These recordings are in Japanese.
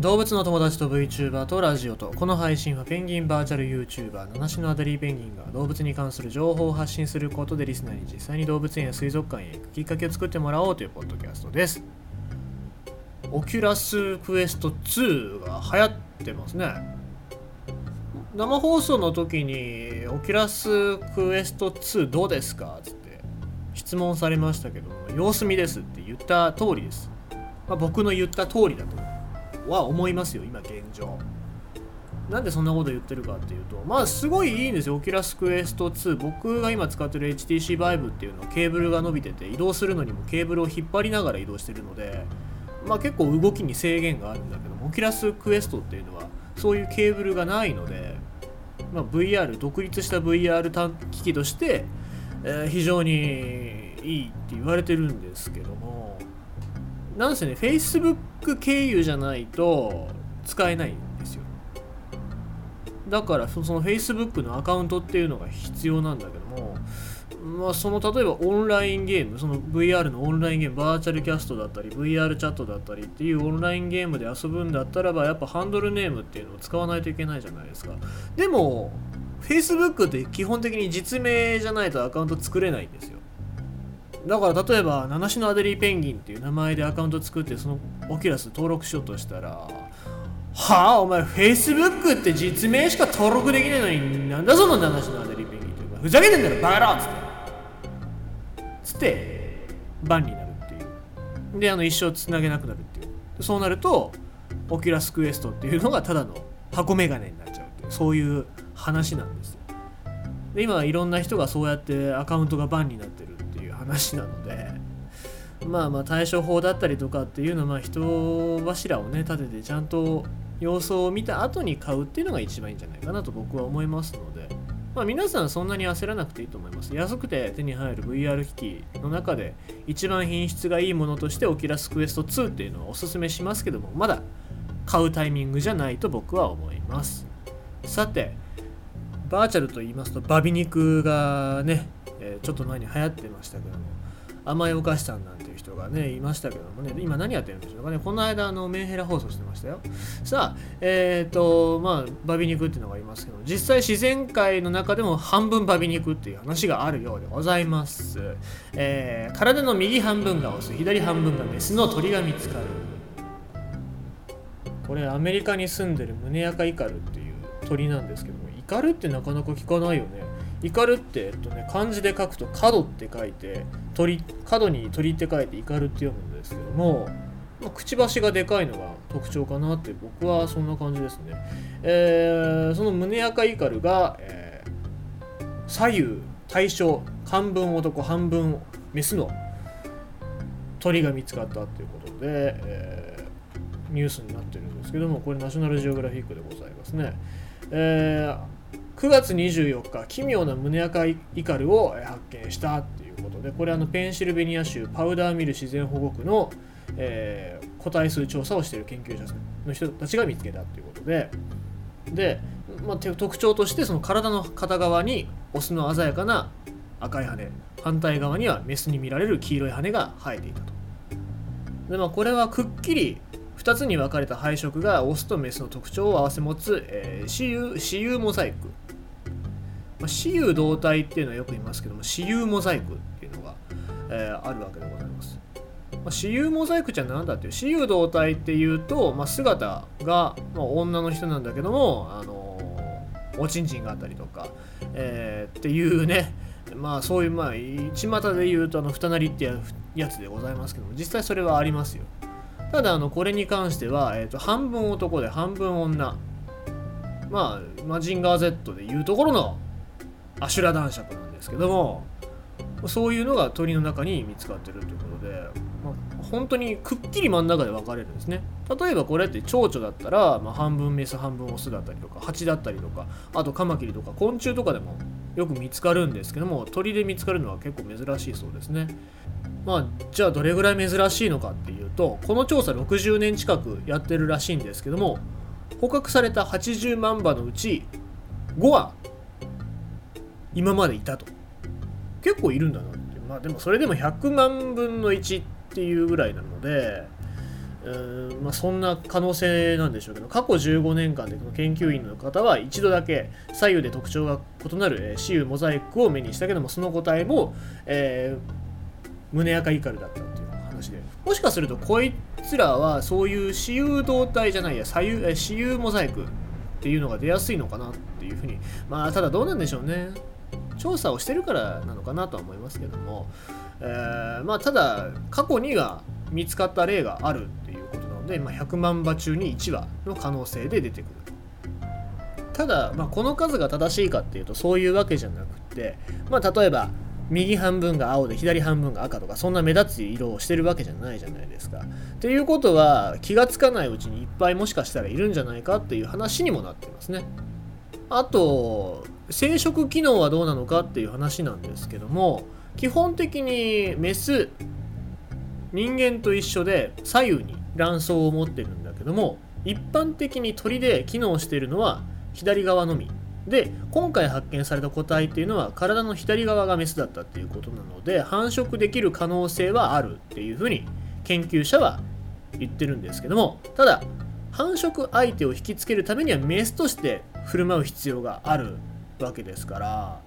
動物の友達と VTuber とラジオとこの配信はペンギンバーチャル YouTuber 七種のアデリーペンギンが動物に関する情報を発信することでリスナーに実際に動物園や水族館へ行くきっかけを作ってもらおうというポッドキャストです。 Oculus Quest 2が流行ってますね。生放送の時に Oculus Quest 2どうですか？つって質問されましたけど様子見ですって言った通りです、まあ、僕の言った通りだとは思いますよ今現状。なんでそんなこと言ってるかっていうとまあすごいいいんですよ Oculus Quest 2僕が今使ってる HTC Vive っていうのケーブルが伸びてて移動するのにもケーブルを引っ張りながら移動してるのでまあ結構動きに制限があるんだけども Oculus Questっていうのはそういうケーブルがないので、まあ、VR 独立した VR 機器として、えー、非常にいいって言われてるんですけどもなんせね Facebook 経由じゃないと使えないんですよ。だからその Facebook のアカウントっていうのが必要なんだけどもまあ、その例えばオンラインゲームその VR のオンラインゲームバーチャルキャストだったり VR チャットだったりっていうオンラインゲームで遊ぶんだったらばやっぱハンドルネームっていうのを使わないといけないじゃないですか。でも Facebook って基本的に実名じゃないとアカウント作れないんですよ。だから例えば七種のアデリーペンギンっていう名前でアカウント作ってそのオキュラス登録しようとしたらはあお前 Facebook って実名しか登録できないのになんだその七種のアデリーペンギンってふざけてんだろバカ野郎っつって。つってバンになるっていう。であの一生つなげなくなるっていう。そうなると Oculus Questっていうのがただの箱メガネになっちゃうっていうそういう話なんですよ。で今いろんな人がそうやってアカウントがバンになってる話なのでまあまあ対処法だったりとかっていうのは人柱をね立ててちゃんと様子を見た後に買うっていうのが一番いいんじゃないかなと僕は思いますのでまあ、皆さんそんなに焦らなくていいと思います。安くて手に入る VR 機器の中で一番品質がいいものとしてオキラスクエスト2っていうのをおすすめしますけども、まだ買うタイミングじゃないと僕は思います。さて、バーチャルと言いますとバビ肉がね、えー、ちょっと前に流行ってましたけども、甘いお菓子さんなんていう人がねいましたけどもね。今何やってるんでしょうかね。この間あのメンヘラ放送してましたよ。さあえっ、ー、とまあバビ肉っていうのがいますけど実際自然界の中でも半分バビ肉っていう話があるようでございます、えー、体の右半分がオス左半分がメスの鳥が見つかる。これアメリカに住んでるムネアカイカルっていう鳥なんですけどもイカルってなかなか聞かないよね。イカルって、えっとね、漢字で書くと角って書いて鳥角に鳥って書いてイカルって読むんですけども、まあ、くちばしがでかいのが特徴かなって僕はそんな感じですね、えー、その胸赤イカルが、えー、左右対称半分男半分メスの鳥が見つかったということで、えー、ニュースになってるんですけどもこれナショナルジオグラフィックでございますね、えー9月24日奇妙な胸赤イカルを発見したっていうことでこれあのペンシルベニア州パウダーミル自然保護区の、えー、個体数調査をしている研究者の人たちが見つけたっていうことでで、まあ、特徴としてその体の片側にオスの鮮やかな赤い羽反対側にはメスに見られる黄色い羽が生えていたと。で、まあ、これはくっきり2つに分かれた配色がオスとメスの特徴を併せ持つ、えー、私有私有モザイクまあ、雌雄同体っていうのはよく言いますけども雌雄モザイクっていうのが、えー、あるわけでございます。まあ、雌雄モザイクじゃ何だっていう雌雄同体っていうと、まあ、姿が、まあ、女の人なんだけども、あのー、おちんちんがあったりとか、えー、っていうね。まあそういうまあ巷で言うとあの二なりってやつでございますけども実際それはありますよ。ただあのこれに関しては、えーと、半分男で半分女。まあマジンガー Z でいうところのアシュラ男爵なんですけどもそういうのが鳥の中に見つかってるということで、まあ、本当にくっきり真ん中で分かれるんですね。例えばこれって蝶々だったら、まあ、半分メス半分オスだったりとか蜂だったりとかあとカマキリとか昆虫とかでもよく見つかるんですけども鳥で見つかるのは結構珍しいそうですね。まあじゃあどれぐらい珍しいのかっていうとこの調査60年近くやってるらしいんですけども捕獲された80万羽のうち5羽今までいたと。結構いるんだなって。まあでもそれでも100万分の1っていうぐらいなのでうんまあ、そんな可能性なんでしょうけど過去15年間でこの研究員の方は一度だけ左右で特徴が異なる、え、雌雄モザイクを目にしたけどもその個体も、えー、胸赤イカルだったっていう話で。もしかするとこいつらはそういう雌雄同体じゃないや左右、え、雌雄モザイクっていうのが出やすいのかなっていうふうに。まあただどうなんでしょうね。調査をしてるからなのかなとは思いますけども、えー、まあただ過去には見つかった例があるっていうことなので、まあ、100万羽中に1羽の可能性で出てくるただ、まあ、この数が正しいかっていうとそういうわけじゃなくて、まあ、例えば右半分が青で左半分が赤とかそんな目立つ色をしてるわけじゃないじゃないですか。っていうことは気がつかないうちにいっぱいもしかしたらいるんじゃないかっていう話にもなってますね。あと生殖機能はどうなのかっていう話なんですけども基本的にメス人間と一緒で左右に卵巣を持ってるんだけども一般的に鳥で機能しているのは左側のみ。で今回発見された個体っていうのは体の左側がメスだったっていうことなので繁殖できる可能性はあるっていうふうに研究者は言ってるんですけどもただ繁殖相手を引きつけるためにはメスとして振る舞う必要があるわけですから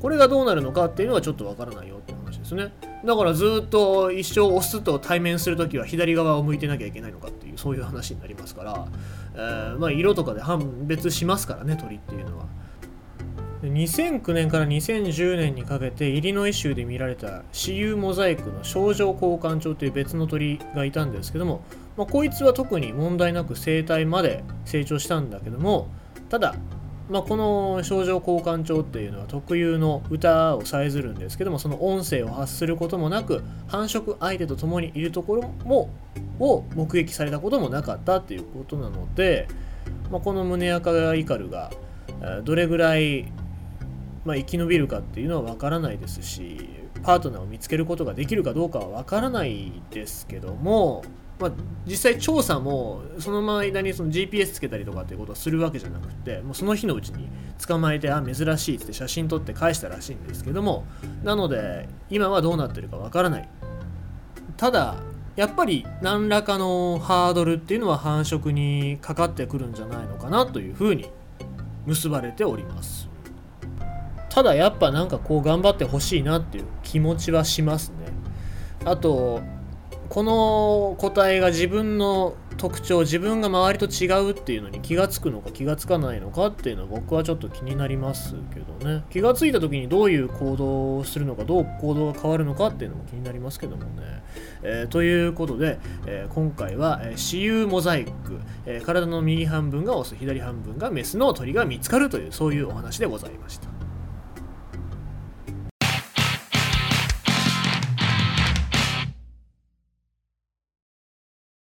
これがどうなるのかっていうのはちょっとわからないよって話ですね。だからずっと一生オスと対面するときは左側を向いてなきゃいけないのかっていうそういう話になりますから、えー、まあ、色とかで判別しますからね鳥っていうのは。2009年から2010年にかけてイリノイ州で見られた雌雄モザイクの症状交換鳥という別の鳥がいたんですけども、まあ、こいつは特に問題なく生態まで成長したんだけどもただまあ、この症状交換帳っていうのは特有の歌をさえずるんですけどもその音声を発することもなく繁殖相手と共にいるところもを目撃されたこともなかったっていうことなので、まあ、この胸赤イカルがどれぐらい、まあ、生き延びるかっていうのは分からないですしパートナーを見つけることができるかどうかは分からないですけどもまあ、実際調査もその間にその GPS つけたりとかっていうことをするわけじゃなくてもうその日のうちに捕まえてあ珍しいって写真撮って返したらしいんですけどもなので今はどうなってるかわからない。ただやっぱり何らかのハードルっていうのは繁殖にかかってくるんじゃないのかなというふうに結ばれております。ただやっぱなんかこう頑張ってほしいなっていう気持ちはしますね。あとこの個体が自分の特徴自分が周りと違うっていうのに気が付くのか気が付かないのかっていうのは僕はちょっと気になりますけどね。気が付いた時にどういう行動をするのかどう行動が変わるのかっていうのも気になりますけどもね、えー、ということで、えー、今回は、えー、モザイク、えー、体の右半分がオス左半分がメスの鳥が見つかるというそういうお話でございました。